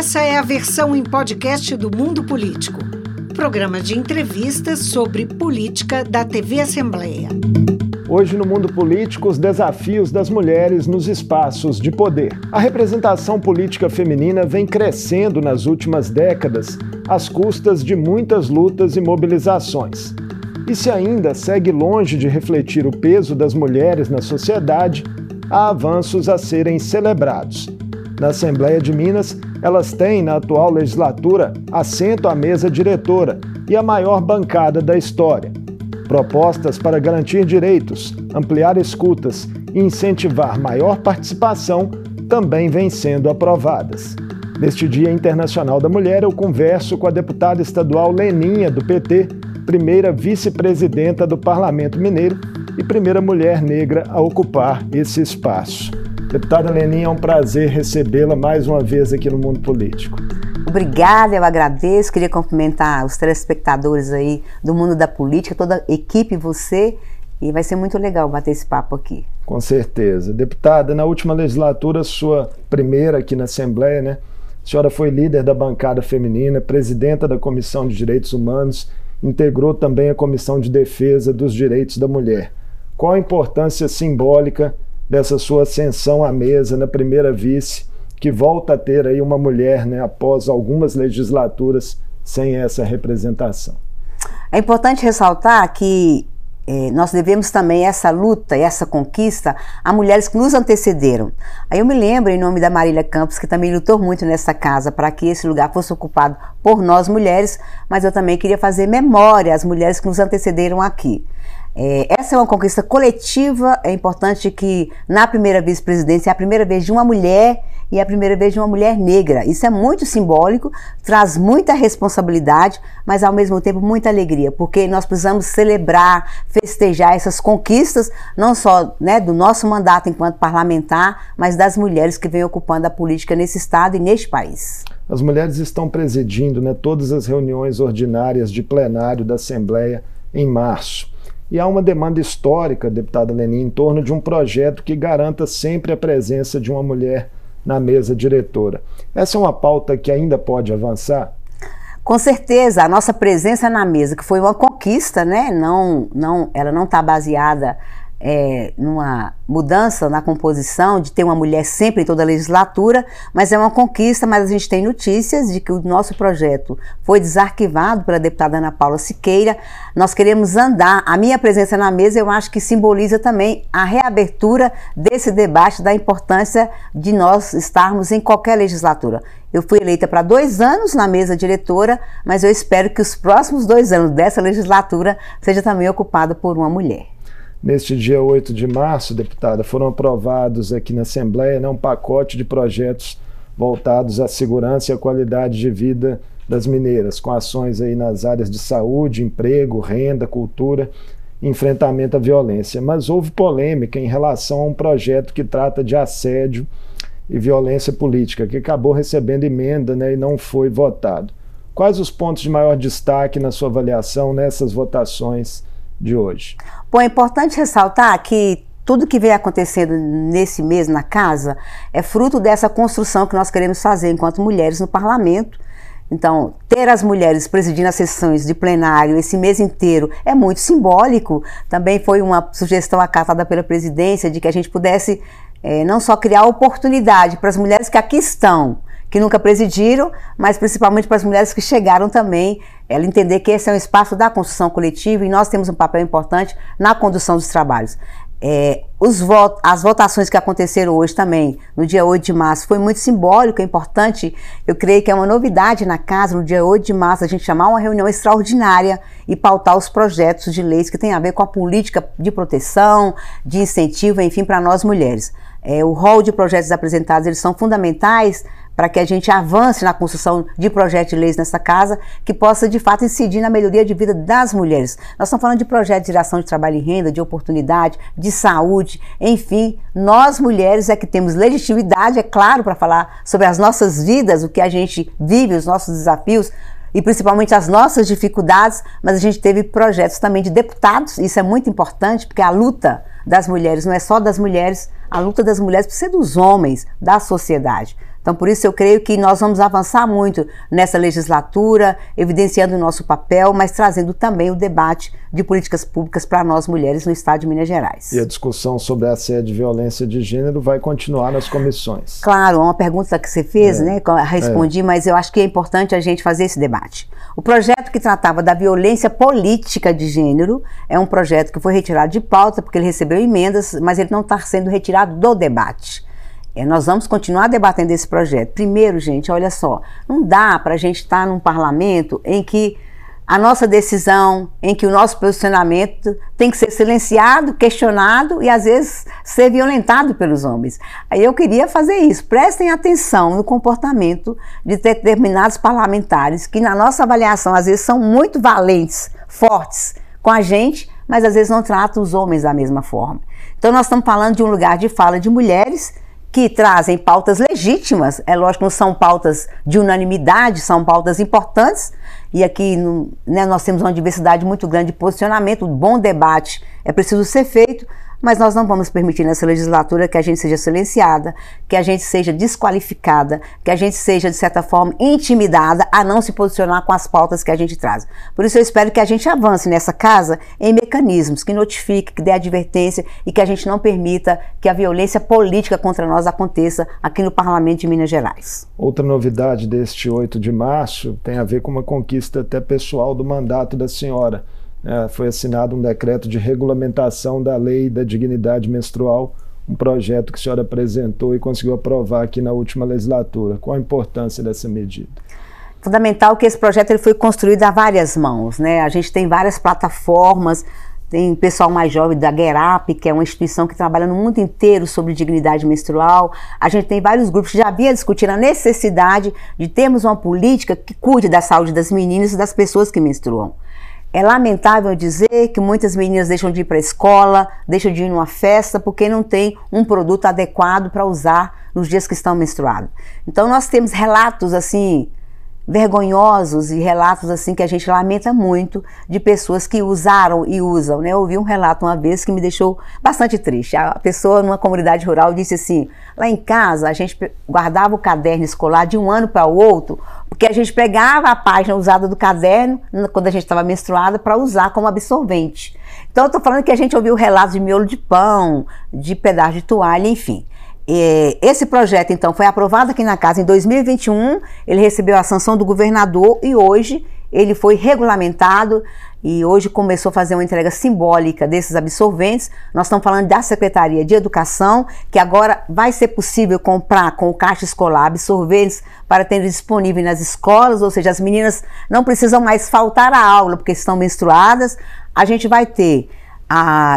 Essa é a versão em podcast do Mundo Político, programa de entrevistas sobre política da TV Assembleia. Hoje, no mundo político, os desafios das mulheres nos espaços de poder. A representação política feminina vem crescendo nas últimas décadas, às custas de muitas lutas e mobilizações. E se ainda segue longe de refletir o peso das mulheres na sociedade, há avanços a serem celebrados. Na Assembleia de Minas, elas têm, na atual legislatura, assento à mesa diretora e a maior bancada da história. Propostas para garantir direitos, ampliar escutas e incentivar maior participação também vêm sendo aprovadas. Neste Dia Internacional da Mulher, eu converso com a deputada estadual Leninha, do PT, primeira vice-presidenta do Parlamento Mineiro e primeira mulher negra a ocupar esse espaço. Deputada Leninha, é um prazer recebê-la mais uma vez aqui no Mundo Político. Obrigada, eu agradeço. Queria cumprimentar os telespectadores aí do mundo da política, toda a equipe, você. E vai ser muito legal bater esse papo aqui. Com certeza. Deputada, na última legislatura, sua primeira aqui na Assembleia, né? A senhora foi líder da bancada feminina, presidenta da Comissão de Direitos Humanos, integrou também a Comissão de Defesa dos Direitos da Mulher. Qual a importância simbólica dessa sua ascensão à mesa na primeira vice, que volta a ter aí uma mulher, né, após algumas legislaturas sem essa representação. É importante ressaltar que é, nós devemos também essa luta essa conquista a mulheres que nos antecederam. Aí eu me lembro, em nome da Marília Campos, que também lutou muito nessa casa para que esse lugar fosse ocupado por nós mulheres, mas eu também queria fazer memória às mulheres que nos antecederam aqui. É, essa é uma conquista coletiva. É importante que na primeira vice-presidência é a primeira vez de uma mulher e é a primeira vez de uma mulher negra. Isso é muito simbólico, traz muita responsabilidade, mas ao mesmo tempo muita alegria, porque nós precisamos celebrar, festejar essas conquistas, não só né, do nosso mandato enquanto parlamentar, mas das mulheres que vêm ocupando a política nesse estado e neste país. As mulheres estão presidindo né, todas as reuniões ordinárias de plenário da Assembleia em março. E há uma demanda histórica, deputada Lenin, em torno de um projeto que garanta sempre a presença de uma mulher na mesa diretora. Essa é uma pauta que ainda pode avançar? Com certeza, a nossa presença na mesa, que foi uma conquista, né? Não, não, ela não está baseada é, numa mudança na composição, de ter uma mulher sempre em toda a legislatura, mas é uma conquista, mas a gente tem notícias de que o nosso projeto foi desarquivado pela deputada Ana Paula Siqueira. Nós queremos andar, a minha presença na mesa eu acho que simboliza também a reabertura desse debate da importância de nós estarmos em qualquer legislatura. Eu fui eleita para dois anos na mesa diretora, mas eu espero que os próximos dois anos dessa legislatura seja também ocupado por uma mulher. Neste dia 8 de março, deputada, foram aprovados aqui na Assembleia né, um pacote de projetos voltados à segurança e à qualidade de vida das mineiras, com ações aí nas áreas de saúde, emprego, renda, cultura, enfrentamento à violência. Mas houve polêmica em relação a um projeto que trata de assédio e violência política, que acabou recebendo emenda né, e não foi votado. Quais os pontos de maior destaque na sua avaliação nessas votações de hoje? Bom, é importante ressaltar que tudo que vem acontecendo nesse mês na casa é fruto dessa construção que nós queremos fazer enquanto mulheres no parlamento. Então, ter as mulheres presidindo as sessões de plenário esse mês inteiro é muito simbólico. Também foi uma sugestão acatada pela presidência de que a gente pudesse é, não só criar oportunidade para as mulheres que aqui estão, que nunca presidiram, mas principalmente para as mulheres que chegaram também, ela entender que esse é um espaço da construção coletiva e nós temos um papel importante na condução dos trabalhos. É, os as votações que aconteceram hoje também, no dia 8 de março, foi muito simbólico, é importante. Eu creio que é uma novidade na casa, no dia 8 de março, a gente chamar uma reunião extraordinária e pautar os projetos de leis que têm a ver com a política de proteção, de incentivo, enfim, para nós mulheres. É, o rol de projetos apresentados, eles são fundamentais para que a gente avance na construção de projetos de leis nessa casa que possa de fato incidir na melhoria de vida das mulheres. Nós estamos falando de projetos de geração de trabalho e renda, de oportunidade, de saúde, enfim, nós mulheres é que temos legitimidade, é claro, para falar sobre as nossas vidas, o que a gente vive, os nossos desafios, e principalmente as nossas dificuldades, mas a gente teve projetos também de deputados, isso é muito importante, porque a luta das mulheres não é só das mulheres, a luta das mulheres precisa dos homens, da sociedade. Então, por isso eu creio que nós vamos avançar muito nessa legislatura, evidenciando o nosso papel, mas trazendo também o debate de políticas públicas para nós mulheres no estado de Minas Gerais. E a discussão sobre a assédio e violência de gênero vai continuar nas comissões. Claro, uma pergunta que você fez, é. né? Respondi, é. mas eu acho que é importante a gente fazer esse debate. O projeto que tratava da violência política de gênero é um projeto que foi retirado de pauta porque ele recebeu emendas, mas ele não está sendo retirado do debate. É, nós vamos continuar debatendo esse projeto. Primeiro, gente, olha só, não dá para a gente estar tá num parlamento em que a nossa decisão, em que o nosso posicionamento tem que ser silenciado, questionado e às vezes ser violentado pelos homens. Aí eu queria fazer isso. Prestem atenção no comportamento de determinados parlamentares que, na nossa avaliação, às vezes são muito valentes, fortes com a gente, mas às vezes não tratam os homens da mesma forma. Então, nós estamos falando de um lugar de fala de mulheres que trazem pautas legítimas, é lógico, não são pautas de unanimidade, são pautas importantes, e aqui né, nós temos uma diversidade muito grande de posicionamento, um bom debate é preciso ser feito, mas nós não vamos permitir nessa legislatura que a gente seja silenciada, que a gente seja desqualificada, que a gente seja, de certa forma, intimidada a não se posicionar com as pautas que a gente traz. Por isso eu espero que a gente avance nessa casa em mecanismos que notifique, que dê advertência e que a gente não permita que a violência política contra nós aconteça aqui no Parlamento de Minas Gerais. Outra novidade deste 8 de março tem a ver com uma conquista até pessoal do mandato da senhora é, foi assinado um decreto de regulamentação da lei da dignidade menstrual, um projeto que a senhora apresentou e conseguiu aprovar aqui na última legislatura. Qual a importância dessa medida? Fundamental que esse projeto ele foi construído a várias mãos, né? A gente tem várias plataformas, tem pessoal mais jovem da GERAP, que é uma instituição que trabalha no mundo inteiro sobre dignidade menstrual. A gente tem vários grupos que já havia discutido a necessidade de termos uma política que cuide da saúde das meninas e das pessoas que menstruam. É lamentável dizer que muitas meninas deixam de ir para a escola, deixam de ir numa festa porque não tem um produto adequado para usar nos dias que estão menstruados. Então nós temos relatos assim vergonhosos e relatos assim que a gente lamenta muito de pessoas que usaram e usam, né? Eu ouvi um relato uma vez que me deixou bastante triste. A pessoa numa comunidade rural disse assim: lá em casa a gente guardava o caderno escolar de um ano para o outro, porque a gente pegava a página usada do caderno quando a gente estava menstruada para usar como absorvente. Então eu estou falando que a gente ouviu relatos de miolo de pão, de pedaço de toalha, enfim. Esse projeto, então, foi aprovado aqui na casa em 2021, ele recebeu a sanção do governador e hoje ele foi regulamentado e hoje começou a fazer uma entrega simbólica desses absorventes. Nós estamos falando da Secretaria de Educação, que agora vai ser possível comprar com o caixa escolar absorventes para ter disponível nas escolas, ou seja, as meninas não precisam mais faltar à aula porque estão menstruadas. A gente vai ter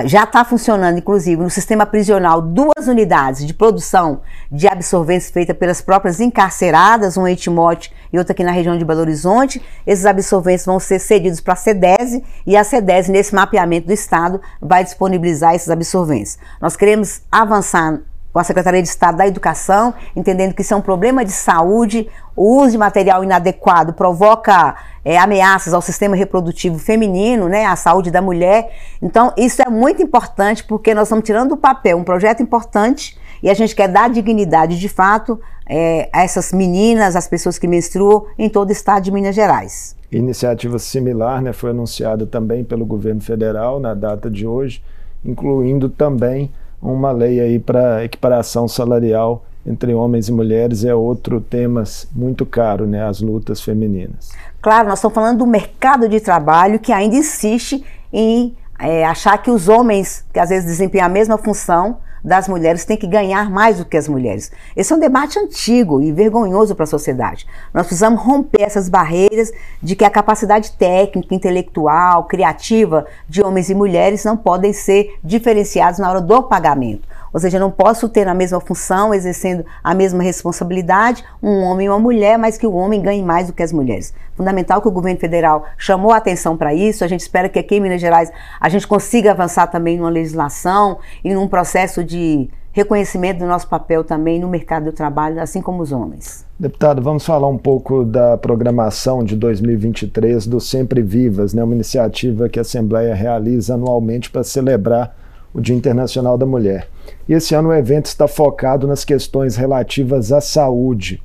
já está funcionando, inclusive, no sistema prisional, duas unidades de produção de absorventes feitas pelas próprias encarceradas, uma em Timote e outra aqui na região de Belo Horizonte. Esses absorventes vão ser cedidos para a SEDESE e a SEDESE, nesse mapeamento do Estado, vai disponibilizar esses absorventes. Nós queremos avançar com a Secretaria de Estado da Educação, entendendo que isso é um problema de saúde, o uso de material inadequado provoca é, ameaças ao sistema reprodutivo feminino, né, à saúde da mulher. Então, isso é muito importante porque nós estamos tirando do papel um projeto importante e a gente quer dar dignidade de fato é, a essas meninas, as pessoas que menstruam em todo o estado de Minas Gerais. Iniciativa similar né, foi anunciada também pelo governo federal na data de hoje, incluindo também uma lei aí para equiparação salarial entre homens e mulheres é outro tema muito caro, né, as lutas femininas. Claro, nós estamos falando do mercado de trabalho que ainda insiste em é, achar que os homens, que às vezes desempenham a mesma função, das mulheres tem que ganhar mais do que as mulheres. Esse é um debate antigo e vergonhoso para a sociedade. Nós precisamos romper essas barreiras de que a capacidade técnica, intelectual, criativa de homens e mulheres não podem ser diferenciados na hora do pagamento. Ou seja, não posso ter na mesma função, exercendo a mesma responsabilidade, um homem e uma mulher, mas que o homem ganhe mais do que as mulheres. Fundamental que o governo federal chamou a atenção para isso. A gente espera que aqui em Minas Gerais a gente consiga avançar também numa legislação e num processo de reconhecimento do nosso papel também no mercado do trabalho, assim como os homens. Deputado, vamos falar um pouco da programação de 2023 do Sempre Vivas, né, uma iniciativa que a Assembleia realiza anualmente para celebrar o Dia Internacional da Mulher. E esse ano o evento está focado nas questões relativas à saúde.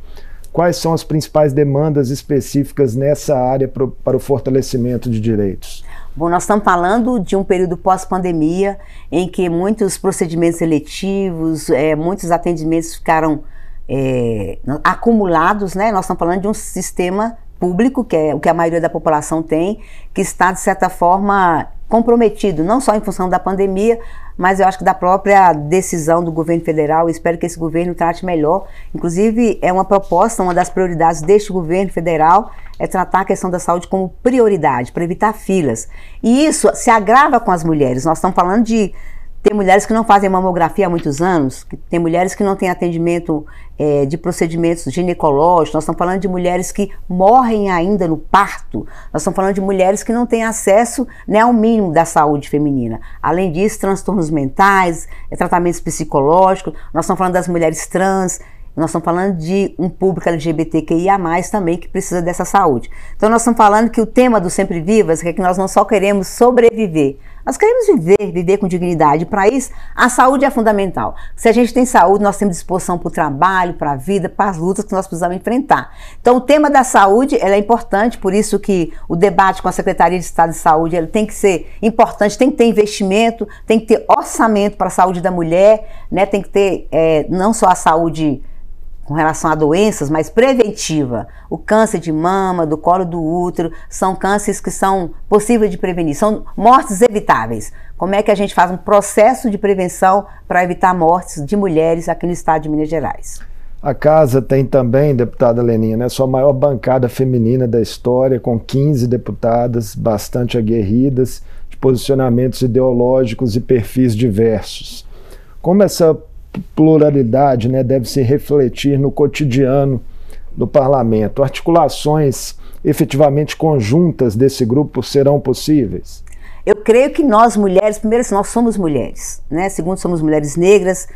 Quais são as principais demandas específicas nessa área pro, para o fortalecimento de direitos? Bom, nós estamos falando de um período pós-pandemia em que muitos procedimentos eletivos, é, muitos atendimentos ficaram é, acumulados, né? Nós estamos falando de um sistema público, que é o que a maioria da população tem, que está, de certa forma, comprometido, não só em função da pandemia, mas eu acho que da própria decisão do governo federal. espero que esse governo trate melhor. Inclusive, é uma proposta, uma das prioridades deste governo federal é tratar a questão da saúde como prioridade, para evitar filas. E isso se agrava com as mulheres. Nós estamos falando de tem mulheres que não fazem mamografia há muitos anos, tem mulheres que não têm atendimento é, de procedimentos ginecológicos, nós estamos falando de mulheres que morrem ainda no parto, nós estamos falando de mulheres que não têm acesso né, ao mínimo da saúde feminina. Além disso, transtornos mentais, é, tratamentos psicológicos, nós estamos falando das mulheres trans, nós estamos falando de um público LGBTQIA+, também, que precisa dessa saúde. Então, nós estamos falando que o tema do Sempre Vivas é que nós não só queremos sobreviver, nós queremos viver, viver com dignidade. Para isso, a saúde é fundamental. Se a gente tem saúde, nós temos disposição para o trabalho, para a vida, para as lutas que nós precisamos enfrentar. Então, o tema da saúde é importante, por isso que o debate com a Secretaria de Estado de Saúde tem que ser importante, tem que ter investimento, tem que ter orçamento para a saúde da mulher, né? tem que ter é, não só a saúde com relação a doenças, mas preventiva. O câncer de mama, do colo do útero, são cânceres que são possíveis de prevenir, são mortes evitáveis. Como é que a gente faz um processo de prevenção para evitar mortes de mulheres aqui no estado de Minas Gerais? A casa tem também, deputada Leninha, né, sua maior bancada feminina da história, com 15 deputadas bastante aguerridas, de posicionamentos ideológicos e perfis diversos. Como essa pluralidade né, deve se refletir no cotidiano do parlamento. Articulações efetivamente conjuntas desse grupo serão possíveis? Eu creio que nós mulheres, primeiro nós somos mulheres, né? Segundo, somos mulheres negras,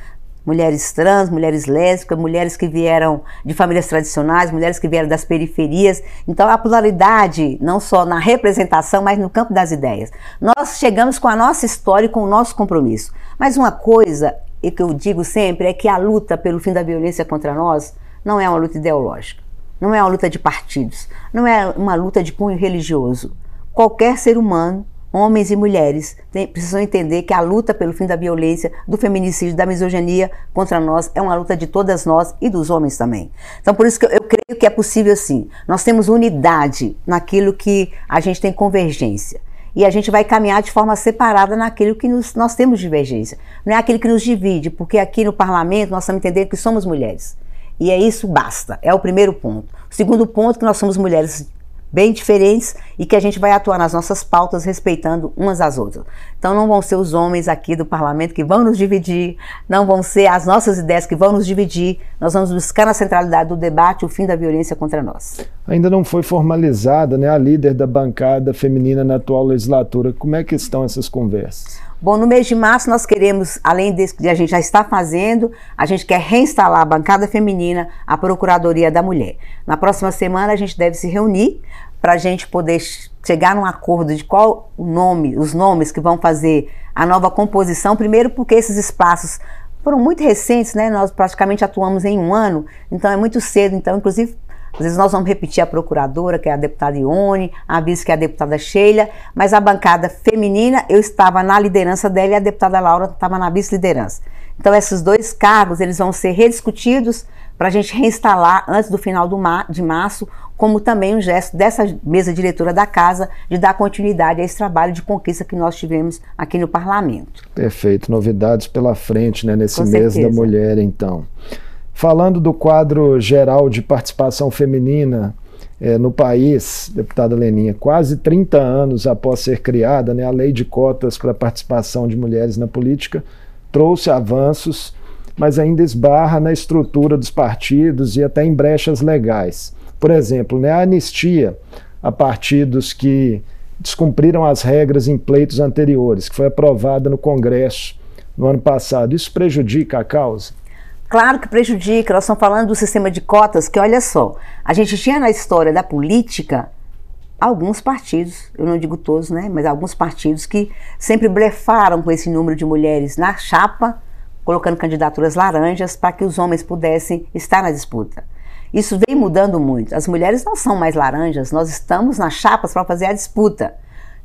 mulheres trans, mulheres lésbicas, mulheres que vieram de famílias tradicionais, mulheres que vieram das periferias. Então, a pluralidade, não só na representação, mas no campo das ideias. Nós chegamos com a nossa história e com o nosso compromisso. Mas uma coisa e que eu digo sempre é que a luta pelo fim da violência contra nós não é uma luta ideológica, não é uma luta de partidos, não é uma luta de cunho religioso. Qualquer ser humano, homens e mulheres, tem, precisam entender que a luta pelo fim da violência, do feminicídio, da misoginia contra nós é uma luta de todas nós e dos homens também. Então, por isso que eu, eu creio que é possível sim. Nós temos unidade naquilo que a gente tem convergência e a gente vai caminhar de forma separada naquilo que nos, nós temos divergência. Não é aquilo que nos divide, porque aqui no parlamento nós estamos entendendo que somos mulheres. E é isso basta, é o primeiro ponto. O segundo ponto que nós somos mulheres bem diferentes e que a gente vai atuar nas nossas pautas respeitando umas às outras. Então não vão ser os homens aqui do parlamento que vão nos dividir, não vão ser as nossas ideias que vão nos dividir. Nós vamos buscar na centralidade do debate o fim da violência contra nós. Ainda não foi formalizada, né, a líder da bancada feminina na atual legislatura. Como é que estão essas conversas? Bom, no mês de março nós queremos, além desse que a gente já está fazendo, a gente quer reinstalar a bancada feminina, a Procuradoria da Mulher. Na próxima semana a gente deve se reunir para a gente poder chegar num acordo de qual o nome, os nomes que vão fazer a nova composição. Primeiro, porque esses espaços foram muito recentes, né? Nós praticamente atuamos em um ano, então é muito cedo. Então, inclusive, às vezes nós vamos repetir a procuradora, que é a deputada Ione, a vice, que é a deputada Sheila, mas a bancada feminina, eu estava na liderança dela e a deputada Laura estava na vice-liderança. Então, esses dois cargos, eles vão ser rediscutidos para a gente reinstalar antes do final do mar, de março como também um gesto dessa mesa diretora da casa de dar continuidade a esse trabalho de conquista que nós tivemos aqui no parlamento. Perfeito, novidades pela frente, né, nesse Com mês certeza. da mulher, então. Falando do quadro geral de participação feminina é, no país, deputada Leninha, quase 30 anos após ser criada, né, a lei de cotas para a participação de mulheres na política trouxe avanços, mas ainda esbarra na estrutura dos partidos e até em brechas legais. Por exemplo, né, a anistia a partidos que descumpriram as regras em pleitos anteriores, que foi aprovada no Congresso no ano passado. Isso prejudica a causa? Claro que prejudica. Nós estamos falando do sistema de cotas, que olha só, a gente tinha na história da política alguns partidos, eu não digo todos, né, mas alguns partidos que sempre blefaram com esse número de mulheres na chapa, colocando candidaturas laranjas para que os homens pudessem estar na disputa. Isso vem mudando muito. As mulheres não são mais laranjas, nós estamos nas chapas para fazer a disputa.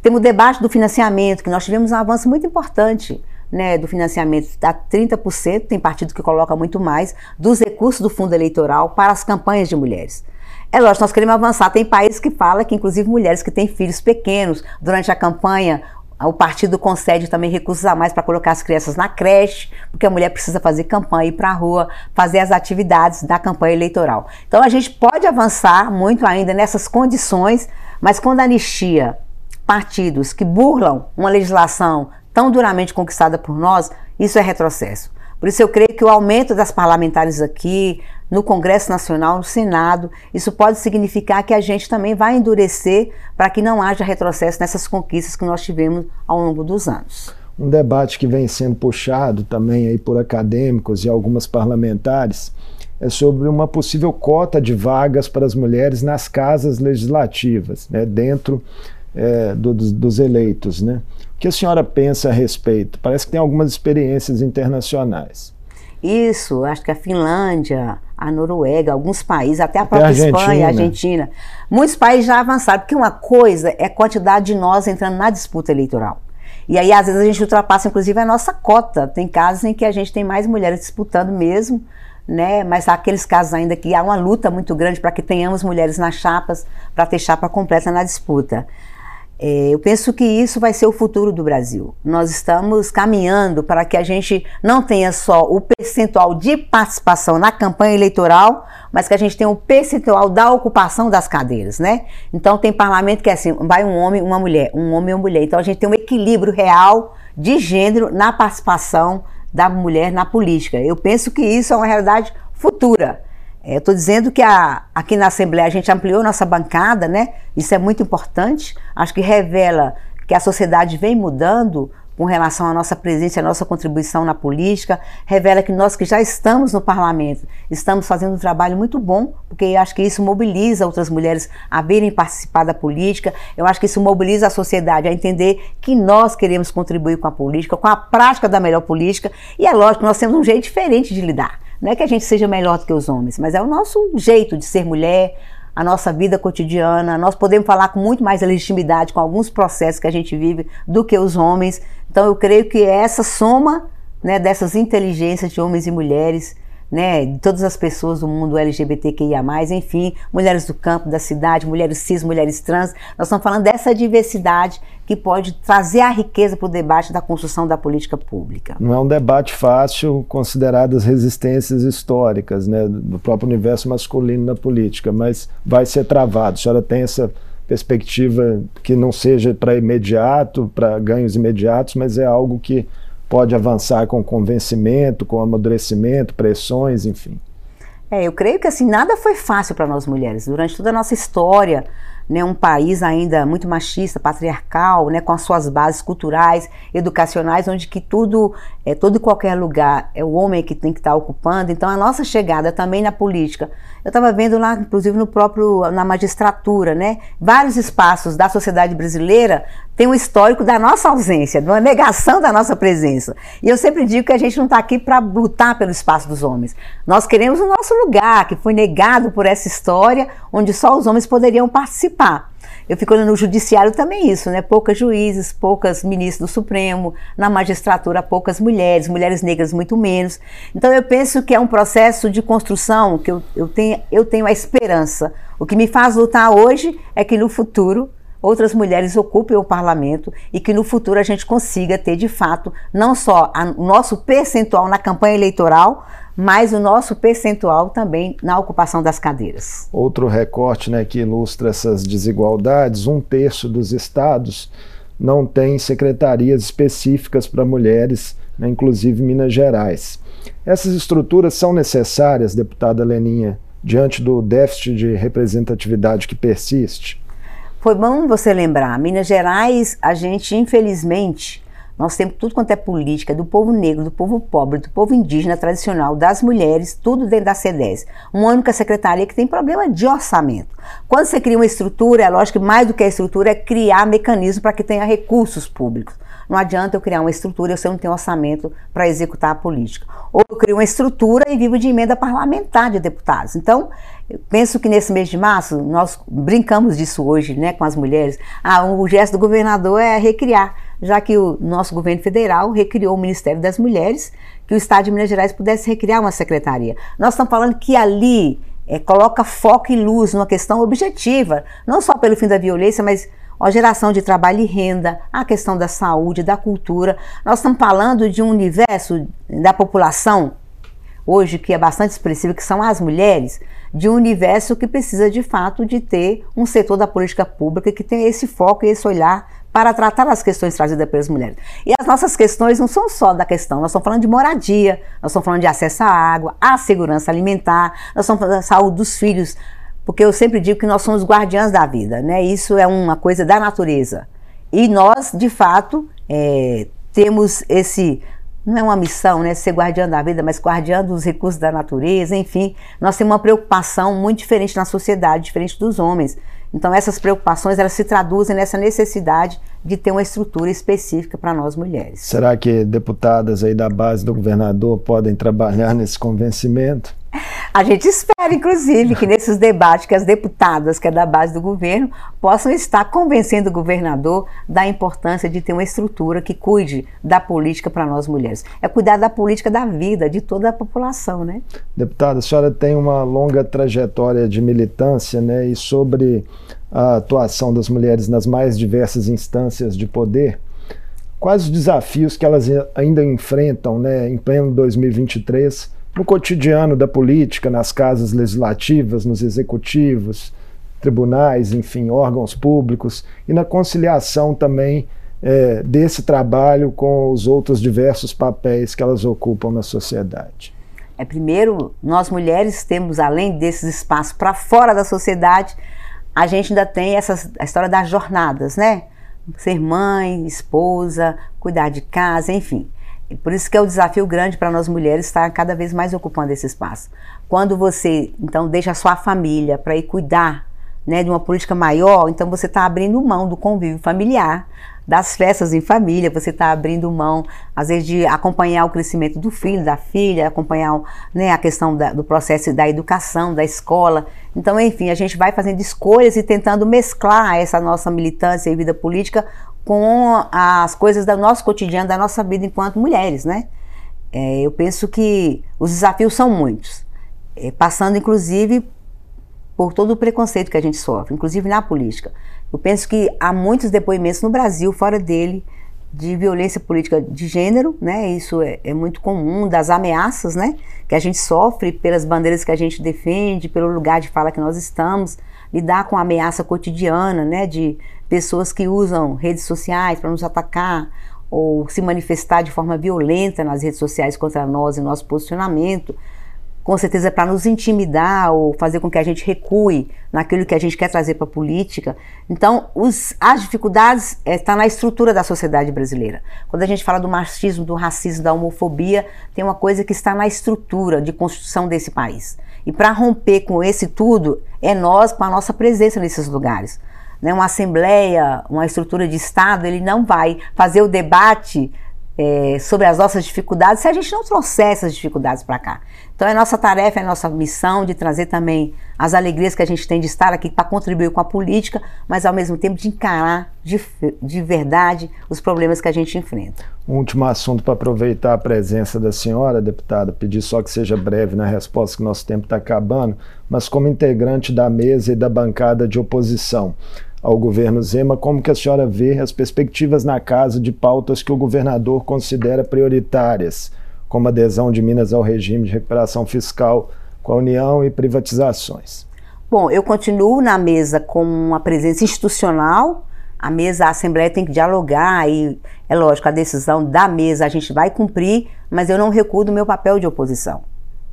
Temos o debate do financiamento, que nós tivemos um avanço muito importante né, do financiamento a 30%, tem partido que coloca muito mais, dos recursos do fundo eleitoral para as campanhas de mulheres. É lógico, nós queremos avançar. Tem países que falam que, inclusive, mulheres que têm filhos pequenos, durante a campanha, o partido concede também recursos a mais para colocar as crianças na creche, porque a mulher precisa fazer campanha, ir para a rua, fazer as atividades da campanha eleitoral. Então a gente pode avançar muito ainda nessas condições, mas quando anistia partidos que burlam uma legislação tão duramente conquistada por nós, isso é retrocesso. Por isso eu creio que o aumento das parlamentares aqui, no Congresso Nacional, no Senado, isso pode significar que a gente também vai endurecer para que não haja retrocesso nessas conquistas que nós tivemos ao longo dos anos. Um debate que vem sendo puxado também aí por acadêmicos e algumas parlamentares é sobre uma possível cota de vagas para as mulheres nas casas legislativas, né, dentro é, do, dos, dos eleitos. Né? O que a senhora pensa a respeito? Parece que tem algumas experiências internacionais. Isso, acho que a Finlândia, a Noruega, alguns países, até a própria até a Espanha, a Argentina. Muitos países já avançaram, porque uma coisa é a quantidade de nós entrando na disputa eleitoral. E aí, às vezes, a gente ultrapassa, inclusive, a nossa cota. Tem casos em que a gente tem mais mulheres disputando mesmo, né? Mas há aqueles casos ainda que há uma luta muito grande para que tenhamos mulheres nas chapas, para ter chapa completa na disputa. É, eu penso que isso vai ser o futuro do Brasil. Nós estamos caminhando para que a gente não tenha só o percentual de participação na campanha eleitoral, mas que a gente tenha o percentual da ocupação das cadeiras, né? Então tem parlamento que é assim, vai um homem, uma mulher, um homem e uma mulher. Então a gente tem um equilíbrio real de gênero na participação da mulher na política. Eu penso que isso é uma realidade futura. É, estou dizendo que a, aqui na Assembleia a gente ampliou nossa bancada, né? Isso é muito importante. Acho que revela que a sociedade vem mudando com relação à nossa presença, à nossa contribuição na política, revela que nós que já estamos no parlamento, estamos fazendo um trabalho muito bom, porque acho que isso mobiliza outras mulheres a virem participar da política, eu acho que isso mobiliza a sociedade a entender que nós queremos contribuir com a política, com a prática da melhor política, e é lógico que nós temos um jeito diferente de lidar. Não é que a gente seja melhor do que os homens, mas é o nosso jeito de ser mulher, a nossa vida cotidiana. Nós podemos falar com muito mais legitimidade com alguns processos que a gente vive do que os homens. Então eu creio que essa soma né, dessas inteligências de homens e mulheres né, todas as pessoas do mundo LGBTQIA+, enfim, mulheres do campo, da cidade, mulheres cis, mulheres trans. Nós estamos falando dessa diversidade que pode trazer a riqueza para o debate da construção da política pública. Não é um debate fácil, consideradas resistências históricas né, do próprio universo masculino na política, mas vai ser travado. A senhora tem essa perspectiva que não seja para imediato, para ganhos imediatos, mas é algo que pode avançar com convencimento, com amadurecimento, pressões, enfim. É, eu creio que assim nada foi fácil para nós mulheres durante toda a nossa história né, um país ainda muito machista, patriarcal, né, com as suas bases culturais, educacionais, onde que tudo, é, todo e qualquer lugar é o homem que tem que estar tá ocupando. Então a nossa chegada também na política, eu estava vendo lá, inclusive no próprio na magistratura, né, vários espaços da sociedade brasileira tem um histórico da nossa ausência, de uma negação da nossa presença. E eu sempre digo que a gente não está aqui para lutar pelo espaço dos homens. Nós queremos o nosso lugar, que foi negado por essa história, onde só os homens poderiam participar. Eu fico olhando no judiciário também isso, né? Poucas juízes, poucas ministros do Supremo, na magistratura poucas mulheres, mulheres negras muito menos. Então eu penso que é um processo de construção que eu, eu, tenho, eu tenho a esperança. O que me faz lutar hoje é que no futuro outras mulheres ocupem o parlamento e que no futuro a gente consiga ter de fato não só o nosso percentual na campanha eleitoral, mas o nosso percentual também na ocupação das cadeiras. Outro recorte né, que ilustra essas desigualdades: um terço dos estados não tem secretarias específicas para mulheres, né, inclusive Minas Gerais. Essas estruturas são necessárias, deputada Leninha, diante do déficit de representatividade que persiste? Foi bom você lembrar. Minas Gerais, a gente, infelizmente, Nós temos tudo quanto é política do povo negro, do povo pobre, do povo indígena tradicional, das mulheres, tudo dentro da C10. Uma única secretaria que tem problema de orçamento. Quando você cria uma estrutura, é lógico que mais do que a estrutura é criar mecanismos para que tenha recursos públicos. Não adianta eu criar uma estrutura se eu não tenho orçamento para executar a política. Ou eu crio uma estrutura e vivo de emenda parlamentar de deputados. Então, penso que nesse mês de março, nós brincamos disso hoje, né, com as mulheres. Ah, o gesto do governador é recriar já que o nosso governo federal recriou o Ministério das Mulheres, que o Estado de Minas Gerais pudesse recriar uma secretaria. Nós estamos falando que ali é, coloca foco e luz numa questão objetiva, não só pelo fim da violência, mas a geração de trabalho e renda, a questão da saúde, da cultura. Nós estamos falando de um universo da população, hoje que é bastante expressivo, que são as mulheres, de um universo que precisa de fato de ter um setor da política pública que tenha esse foco e esse olhar para tratar as questões trazidas pelas mulheres. E as nossas questões não são só da questão, nós estamos falando de moradia, nós estamos falando de acesso à água, à segurança alimentar, nós estamos falando da saúde dos filhos, porque eu sempre digo que nós somos guardiãs da vida, né? Isso é uma coisa da natureza. E nós, de fato, é, temos esse não é uma missão, né, ser guardiã da vida, mas guardiã dos recursos da natureza, enfim, nós temos uma preocupação muito diferente na sociedade, diferente dos homens. Então essas preocupações elas se traduzem nessa necessidade de ter uma estrutura específica para nós mulheres. Será que deputadas aí da base do governador podem trabalhar nesse convencimento? A gente espera, inclusive, que nesses debates que as deputadas, que é da base do governo, possam estar convencendo o governador da importância de ter uma estrutura que cuide da política para nós mulheres. É cuidar da política da vida de toda a população, né? Deputada, a senhora tem uma longa trajetória de militância, né? E sobre a atuação das mulheres nas mais diversas instâncias de poder, quais os desafios que elas ainda enfrentam, né, em pleno 2023? no cotidiano da política, nas casas legislativas, nos executivos, tribunais, enfim, órgãos públicos, e na conciliação também é, desse trabalho com os outros diversos papéis que elas ocupam na sociedade. É, primeiro, nós mulheres temos, além desses espaços para fora da sociedade, a gente ainda tem essa, a história das jornadas, né? Ser mãe, esposa, cuidar de casa, enfim. Por isso que é o um desafio grande para nós mulheres estar cada vez mais ocupando esse espaço. Quando você, então, deixa a sua família para ir cuidar né, de uma política maior, então você está abrindo mão do convívio familiar, das festas em família, você está abrindo mão, às vezes, de acompanhar o crescimento do filho, da filha, acompanhar né, a questão da, do processo da educação, da escola. Então, enfim, a gente vai fazendo escolhas e tentando mesclar essa nossa militância e vida política com as coisas do nosso cotidiano, da nossa vida enquanto mulheres, né? É, eu penso que os desafios são muitos, é, passando inclusive por todo o preconceito que a gente sofre, inclusive na política. Eu penso que há muitos depoimentos no Brasil, fora dele, de violência política de gênero, né? Isso é, é, muito comum, das ameaças, né? Que a gente sofre pelas bandeiras que a gente defende, pelo lugar de fala que nós estamos, lidar com a ameaça cotidiana, né? De pessoas que usam redes sociais para nos atacar ou se manifestar de forma violenta nas redes sociais contra nós e nosso posicionamento, com certeza para nos intimidar ou fazer com que a gente recue naquilo que a gente quer trazer para a política. Então, os, as dificuldades estão é, na estrutura da sociedade brasileira. Quando a gente fala do machismo, do racismo, da homofobia, tem uma coisa que está na estrutura de construção desse país. E para romper com esse tudo, é nós com a nossa presença nesses lugares né, uma assembleia, uma estrutura de Estado, ele não vai fazer o debate é, sobre as nossas dificuldades se a gente não trouxer essas dificuldades para cá. Então é nossa tarefa, é nossa missão de trazer também as alegrias que a gente tem de estar aqui para contribuir com a política, mas ao mesmo tempo de encarar de, de verdade os problemas que a gente enfrenta. Um último assunto para aproveitar a presença da senhora, deputada, pedir só que seja breve na resposta, que nosso tempo está acabando, mas como integrante da mesa e da bancada de oposição ao governo Zema, como que a senhora vê as perspectivas na casa de pautas que o governador considera prioritárias, como adesão de Minas ao regime de recuperação fiscal com a União e privatizações? Bom, eu continuo na mesa com uma presença institucional. A mesa, a Assembleia tem que dialogar e, é lógico, a decisão da mesa a gente vai cumprir, mas eu não recuo do meu papel de oposição.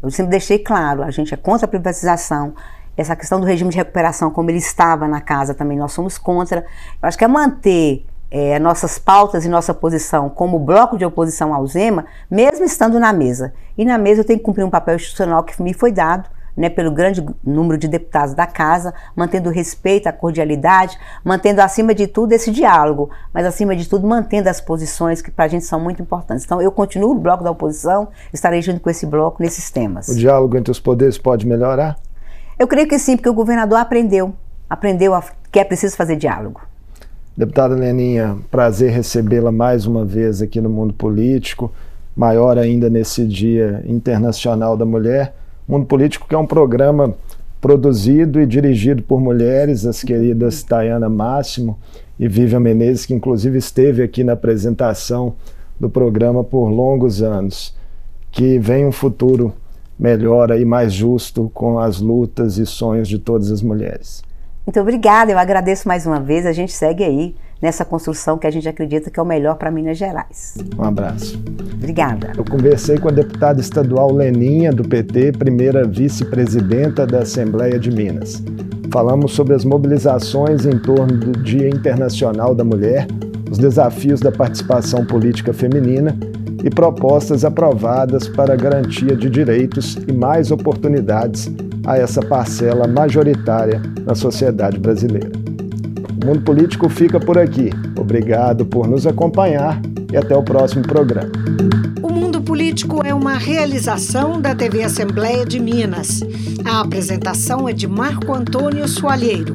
Eu sempre deixei claro, a gente é contra a privatização, essa questão do regime de recuperação, como ele estava na casa também, nós somos contra. Eu acho que é manter é, nossas pautas e nossa posição como bloco de oposição ao Zema, mesmo estando na mesa. E na mesa eu tenho que cumprir um papel institucional que me foi dado, né, pelo grande número de deputados da casa, mantendo o respeito, a cordialidade, mantendo acima de tudo esse diálogo, mas acima de tudo mantendo as posições que para a gente são muito importantes. Então eu continuo no bloco da oposição, estarei junto com esse bloco nesses temas. O diálogo entre os poderes pode melhorar? Eu creio que sim, porque o governador aprendeu, aprendeu a, que é preciso fazer diálogo. Deputada Leninha, prazer recebê-la mais uma vez aqui no Mundo Político, maior ainda nesse Dia Internacional da Mulher. Mundo Político que é um programa produzido e dirigido por mulheres, as queridas Tayana Máximo e Vivian Menezes, que inclusive esteve aqui na apresentação do programa por longos anos. Que vem um futuro melhor e mais justo com as lutas e sonhos de todas as mulheres. Muito obrigada, eu agradeço mais uma vez. A gente segue aí nessa construção que a gente acredita que é o melhor para Minas Gerais. Um abraço. Obrigada. Eu conversei com a deputada estadual Leninha, do PT, primeira vice-presidenta da Assembleia de Minas. Falamos sobre as mobilizações em torno do Dia Internacional da Mulher, os desafios da participação política feminina e propostas aprovadas para garantia de direitos e mais oportunidades a essa parcela majoritária na sociedade brasileira. O Mundo Político fica por aqui. Obrigado por nos acompanhar e até o próximo programa. O Mundo Político é uma realização da TV Assembleia de Minas. A apresentação é de Marco Antônio Soalheiro,